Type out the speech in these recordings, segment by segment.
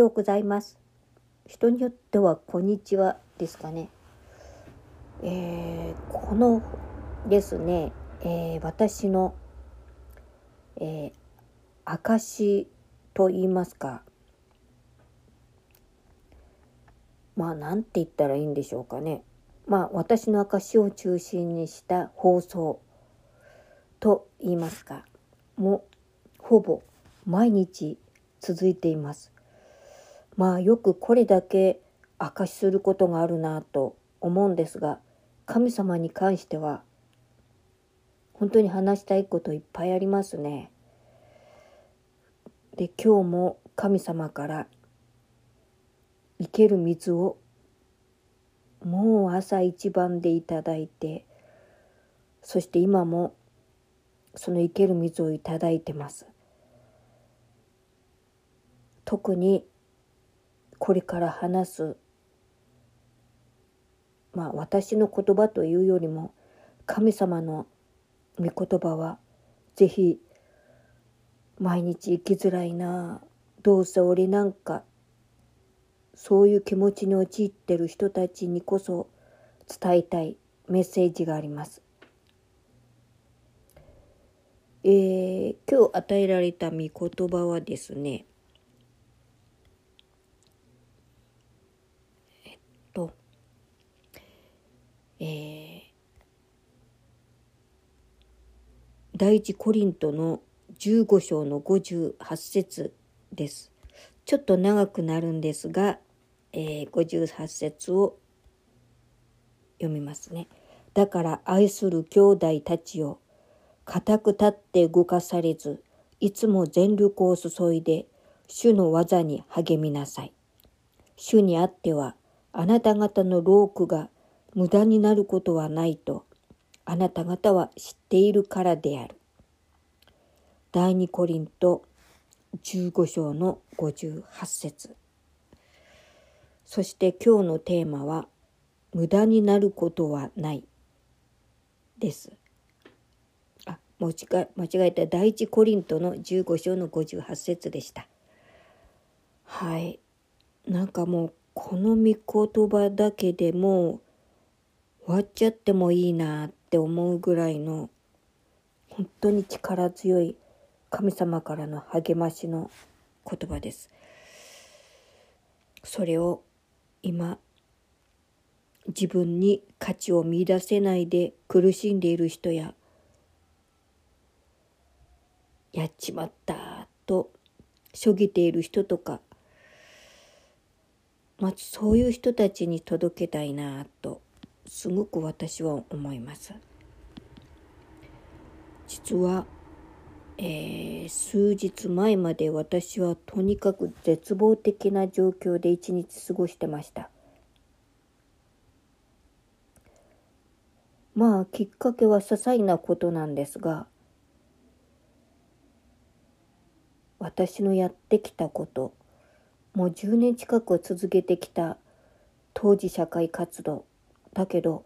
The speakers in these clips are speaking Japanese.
ようございます。人によってはこんにちはですかね。えー、このですね、えー、私の、えー、証と言いますか、まあなんて言ったらいいんでしょうかね。まあ私の証を中心にした放送と言いますか、もほぼ毎日続いています。まあよくこれだけ証しすることがあるなと思うんですが神様に関しては本当に話したいこといっぱいありますね。で今日も神様から生ける水をもう朝一番でいただいてそして今もその生ける水をいただいてます。特にこれから話すまあ私の言葉というよりも神様の御言葉はぜひ毎日生きづらいなどうせ俺なんかそういう気持ちに陥ってる人たちにこそ伝えたいメッセージがあります。えー、今日与えられた御言葉はですねえー、第一コリントの15章の58節です。ちょっと長くなるんですが、えー、58節を読みますね。だから愛する兄弟たちを固く立って動かされず、いつも全力を注いで主の技に励みなさい。主にあってはあなた方の労苦が無駄になることはないとあなた方は知っているからである。第二コリント15章の58節そして今日のテーマは「無駄になることはない」です。あ間違えた第一コリントの15章の58節でした。はい。なんかもうこの御言葉だけでも終わっちゃってもいいなって思うぐらいの本当に力強い神様からの励ましの言葉です。それを今自分に価値を見出せないで苦しんでいる人ややっちまったとしょげている人とかまずそういう人たちに届けたいなとすごく私は思います。実は、えー、数日前まで私はとにかく絶望的な状況で一日過ごしてました。まあきっかけは些細なことなんですが私のやってきたこともう10年近く続けてきた当時社会活動。だけど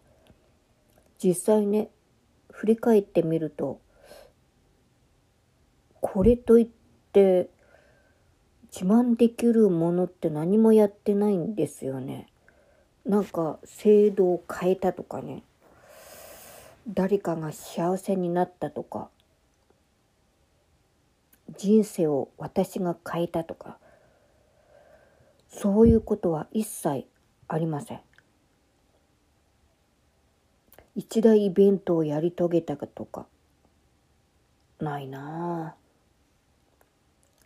実際ね振り返ってみるとこれといって自慢できるものって何もやってないんですよね。なんか制度を変えたとかね。誰かが幸せになったとか人生を私が変えたとか。そういうことは一切ありません。一大イベントをやり遂げたかとかないなあ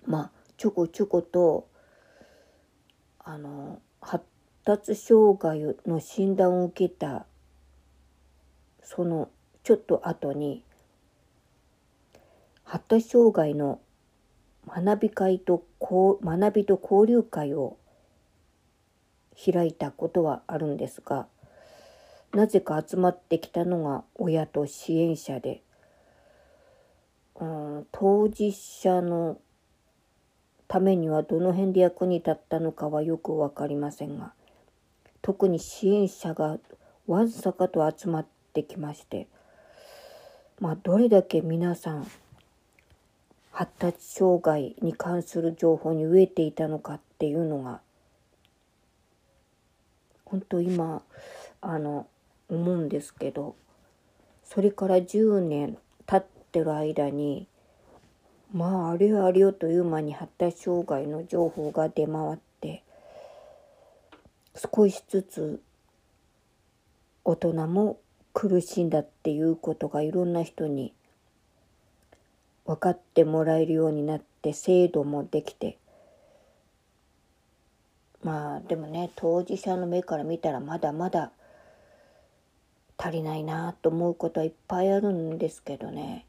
まあちょこちょことあの発達障害の診断を受けたそのちょっと後に発達障害の学び会と学びと交流会を開いたことはあるんですがなぜか集まってきたのが親と支援者で、うん、当事者のためにはどの辺で役に立ったのかはよく分かりませんが特に支援者がわんさかと集まってきましてまあどれだけ皆さん発達障害に関する情報に飢えていたのかっていうのが本当今あの思うんですけどそれから10年経ってる間にまああれよあれよという間に発達障害の情報が出回って少しずつ大人も苦しんだっていうことがいろんな人に分かってもらえるようになって制度もできてまあでもね当事者の目から見たらまだまだ足りないなと思うことはいっぱいあるんですけどね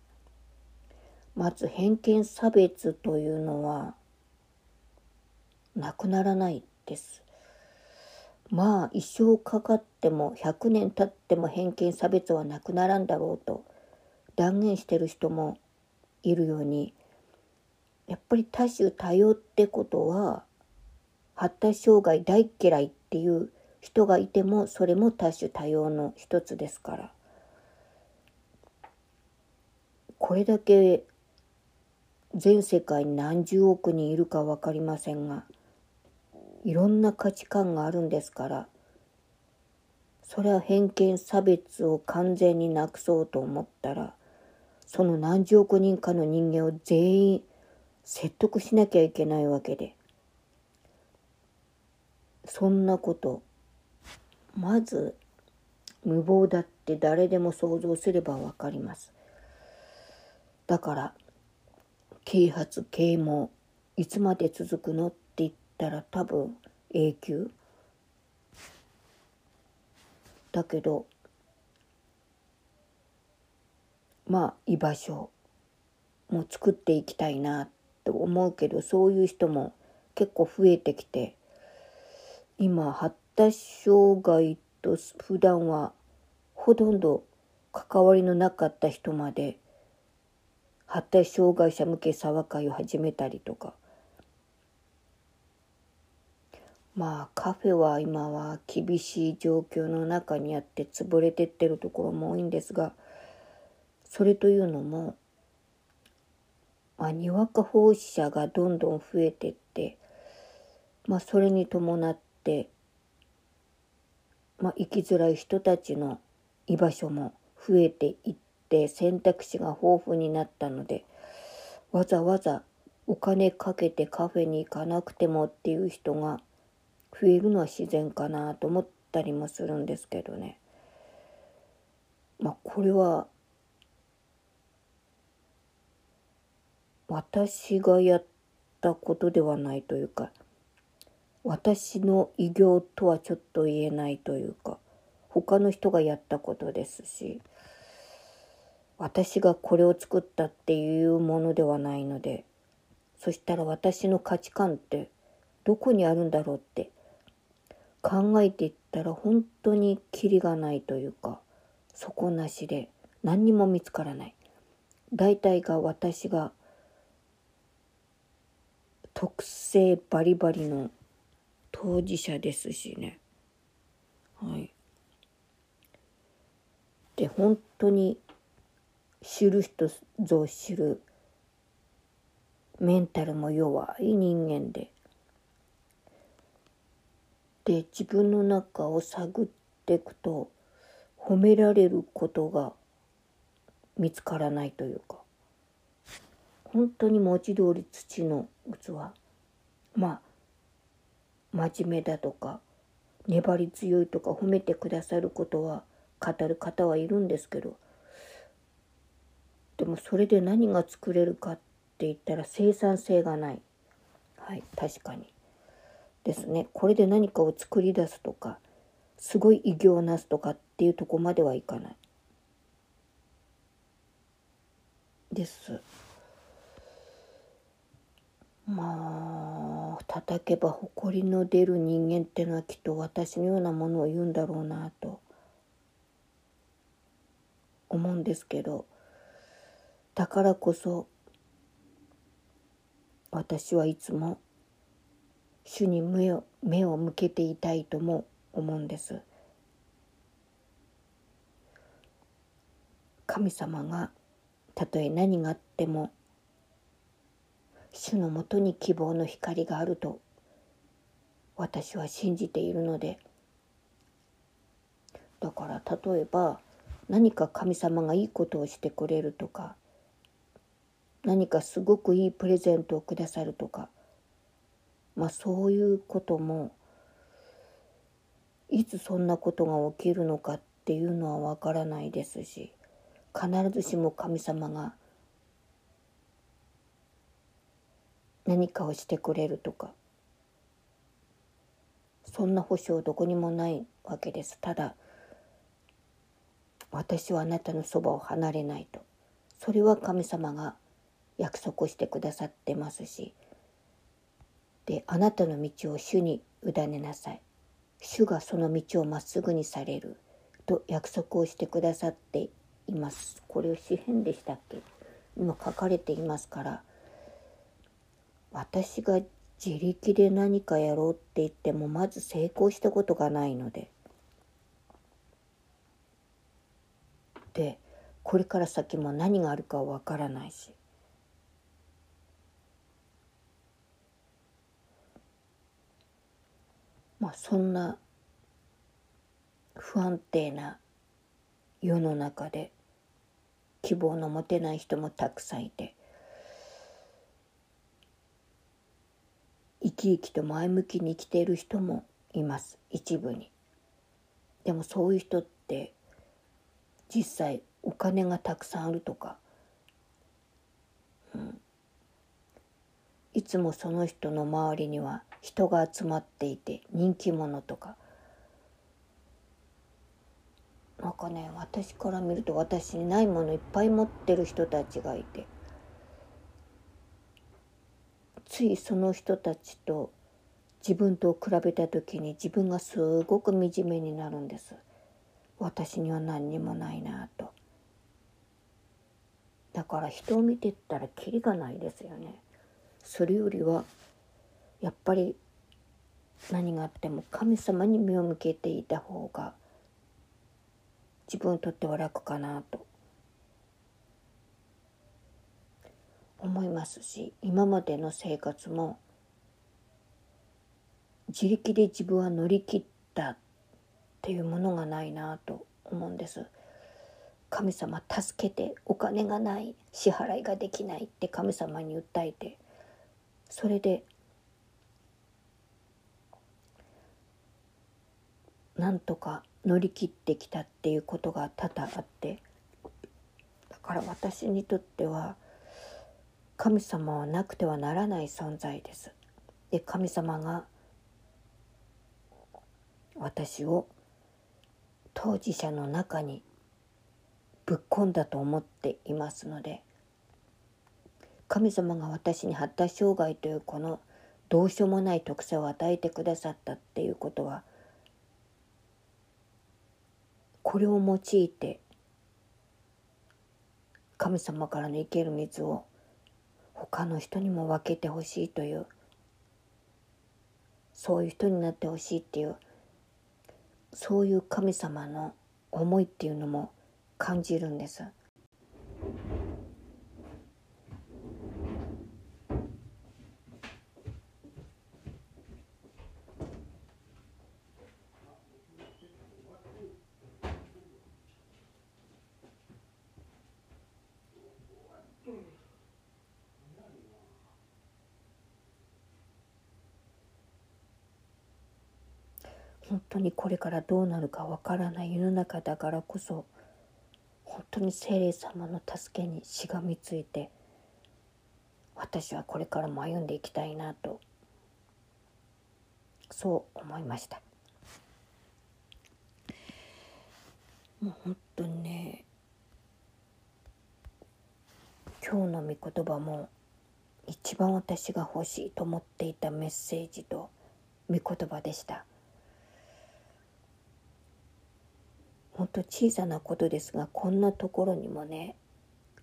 まず偏見差別というのはなくならないです。まあ一生かかっても100年経っても偏見差別はなくならんだろうと断言してる人もいるようにやっぱり多種多様ってことは発達障害大嫌いっていう人がいてもそれも多種多様の一つですから。これだけ全世界に何十億人いるか分かりませんがいろんな価値観があるんですからそれは偏見差別を完全になくそうと思ったらその何十億人かの人間を全員説得しなきゃいけないわけでそんなこと。まず無謀だって誰でも想像すればわかります。だから啓発啓蒙いつまで続くのって言ったら多分永久。だけどまあ居場所も作っていきたいなと思うけどそういう人も結構増えてきて今発達障害と普段はほとんど関わりのなかった人まで発達障害者向け沢会を始めたりとか。まあカフェは今は厳しい状況の中にあって潰れてってるところも多いんですがそれというのも、まあ、にわか奉仕者がどんどん増えてってまあそれに伴って、まあ、生きづらい人たちの居場所も増えていって選択肢が豊富になったのでわざわざお金かけてカフェに行かなくてもっていう人が増えるのは自然かなと思ったりもするんですけどね。まあこれは私がやったことではないというか私の偉業とはちょっと言えないというか他の人がやったことですし私がこれを作ったっていうものではないのでそしたら私の価値観ってどこにあるんだろうって考えていったら本当にキリがないというか底なしで何にも見つからない。大体が私が特性バリバリの当事者ですしね。はい。で本当に知る人ぞ知るメンタルも弱い人間でで自分の中を探っていくと褒められることが見つからないというか本当に文字通り土の器まあ真面目だとか粘り強いとか褒めてくださることは語る方はいるんですけどでもそれで何が作れるかって言ったら生産性がない。はい確かに。ですね。これで何かを作り出すとかすごい偉業をなすとかっていうとこまではいかない。です。まあ叩けば誇りの出る人間ってのはきっと私のようなものを言うんだろうなと思うんですけどだからこそ私はいつも主に目を目を向けていたいとも思うんです。神様がたとえ何があっても主のもとに希望の光があると私は信じているので。だから例えば何か神様がいいことをしてくれるとか何かすごくいいプレゼントをくださるとかまあそういうこともいつそんなことが起きるのかっていうのはわからないですし必ずしも神様が何かをしてくれるとか。そんな保証どこにもないわけです。ただ私はあなたのそばを離れないと。それは神様が約束してくださってますし。であなたの道を主に委ねなさい。主がその道をまっすぐにされる。と約束をしてくださっています。これを詩編でしたっけ？今書かれていますから。私が自力で何かやろうって言ってもまず成功したことがないので。でこれから先も何があるかわからないし。まあそんな不安定な世の中で希望の持てない人もたくさんいて生き生きと前向きに生きている人もいます。一部に。でもそういう人って実際お金がたくさんあるとか、うん、いつもその人の周りには人が集まっていて人気者とか。なんかね私から見ると私にないものいっぱい持ってる人たちがいて。ついその人たちと自分と比べた時に自分がすごく惨めになるんです。私には何にもないなと。だから人を見てったらキリがないですよね。それよりはやっぱり何があっても神様に目を向けていた方が自分にとっては楽かなと。思いますし今までの生活も自力で自分は乗り切ったっていうものがないなと思うんです。神様助けてお金がない支払いができないって神様に訴えてそれでなんとか乗り切ってきたっていうことが多々あってだから私にとっては神様はなくてはならない存在です。で神様が私を当事者の中にぶっ込んだと思っていますので神様が私に発達障害というこのどうしようもない特性を与えてくださったっていうことはこれを用いて神様からの生ける水を他の人にも分けてほしいというそういう人になってほしいっていうそういう神様の思いっていうのも感じるんです。本当にこれからどうなるかわからない世の中だからこそ本当に精霊様の助けにしがみついて私はこれからも歩んでいきたいなとそう思いましたもう本当にね今日の御言葉も一番私が欲しいと思っていたメッセージと御言葉でした。本当小さなことですがこんなところにもね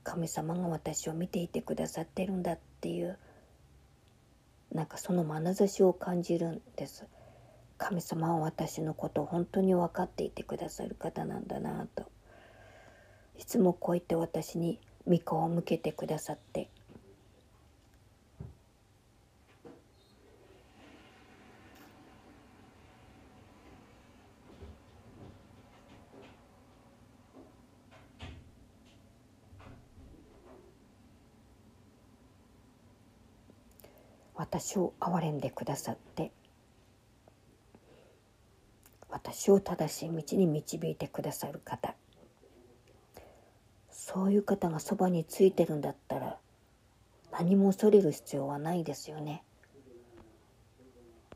神様が私を見ていてくださってるんだっていうなんかその眼差しを感じるんです。神様は私のことを本当に分かっていてくださる方なんだなと。いつもこう言って私に御子を向けてくださって私を憐れんでくださって私を正しい道に導いてくださる方。そういう方がそばについてるんだったら何も恐れる必要はないですよね。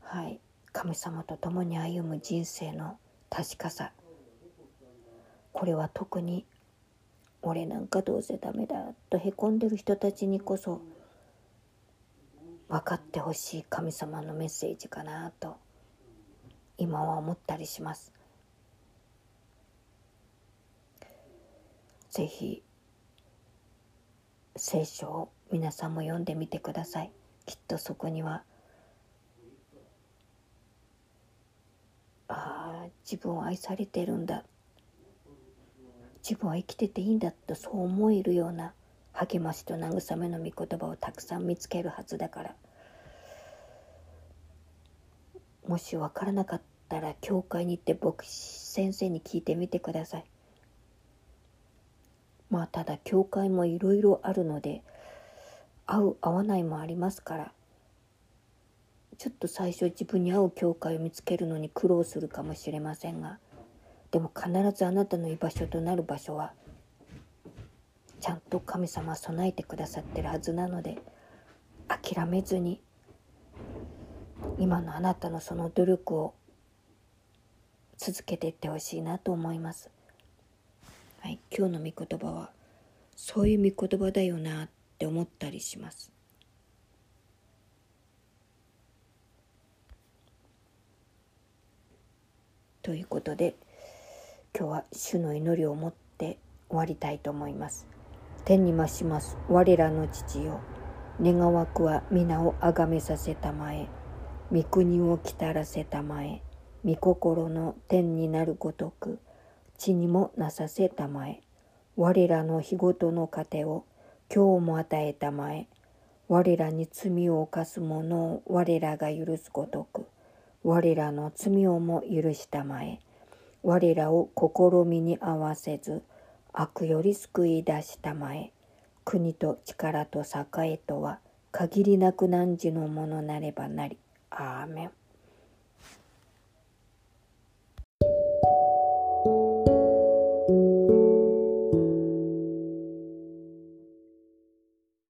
はい。神様と共に歩む人生の確かさ。これは特に俺なんかどうせダメだとへこんでる人たちにこそ分かってほしい神様のメッセージかなと今は思ったりします。ぜひ聖書を皆さんも読んでみてください。きっとそこにはああ自分は愛されてるんだ自分は生きてていいんだとそう思えるような励ましと慰めの御言葉をたくさん見つけるはずだからもし分からなかったら教会に行って牧師先生に聞いてみてください。まあただ教会もいろいろあるので合う合わないもありますからちょっと最初自分に合う教会を見つけるのに苦労するかもしれませんがでも必ずあなたの居場所となる場所はちゃんと神様備えてくださってるはずなので諦めずに今のあなたのその努力を続けていってほしいなと思います。はい、今日の御言葉はそういう御言葉だよなって思ったりします。ということで今日は主の祈りを持って終わりたいと思います。天に増します我らの父よ願わくは皆をあがめさせたまえ御国を来たらせたまえ御心の天になるごとく地にもなさせたまえ我らの日ごとの糧を今日も与えたまえ我らに罪を犯す者を我らが許すごとく我らの罪をも許したまえ我らを試みに合わせず悪より救い出したまえ国と力と栄とは限りなく汝のものなればなり。アーメン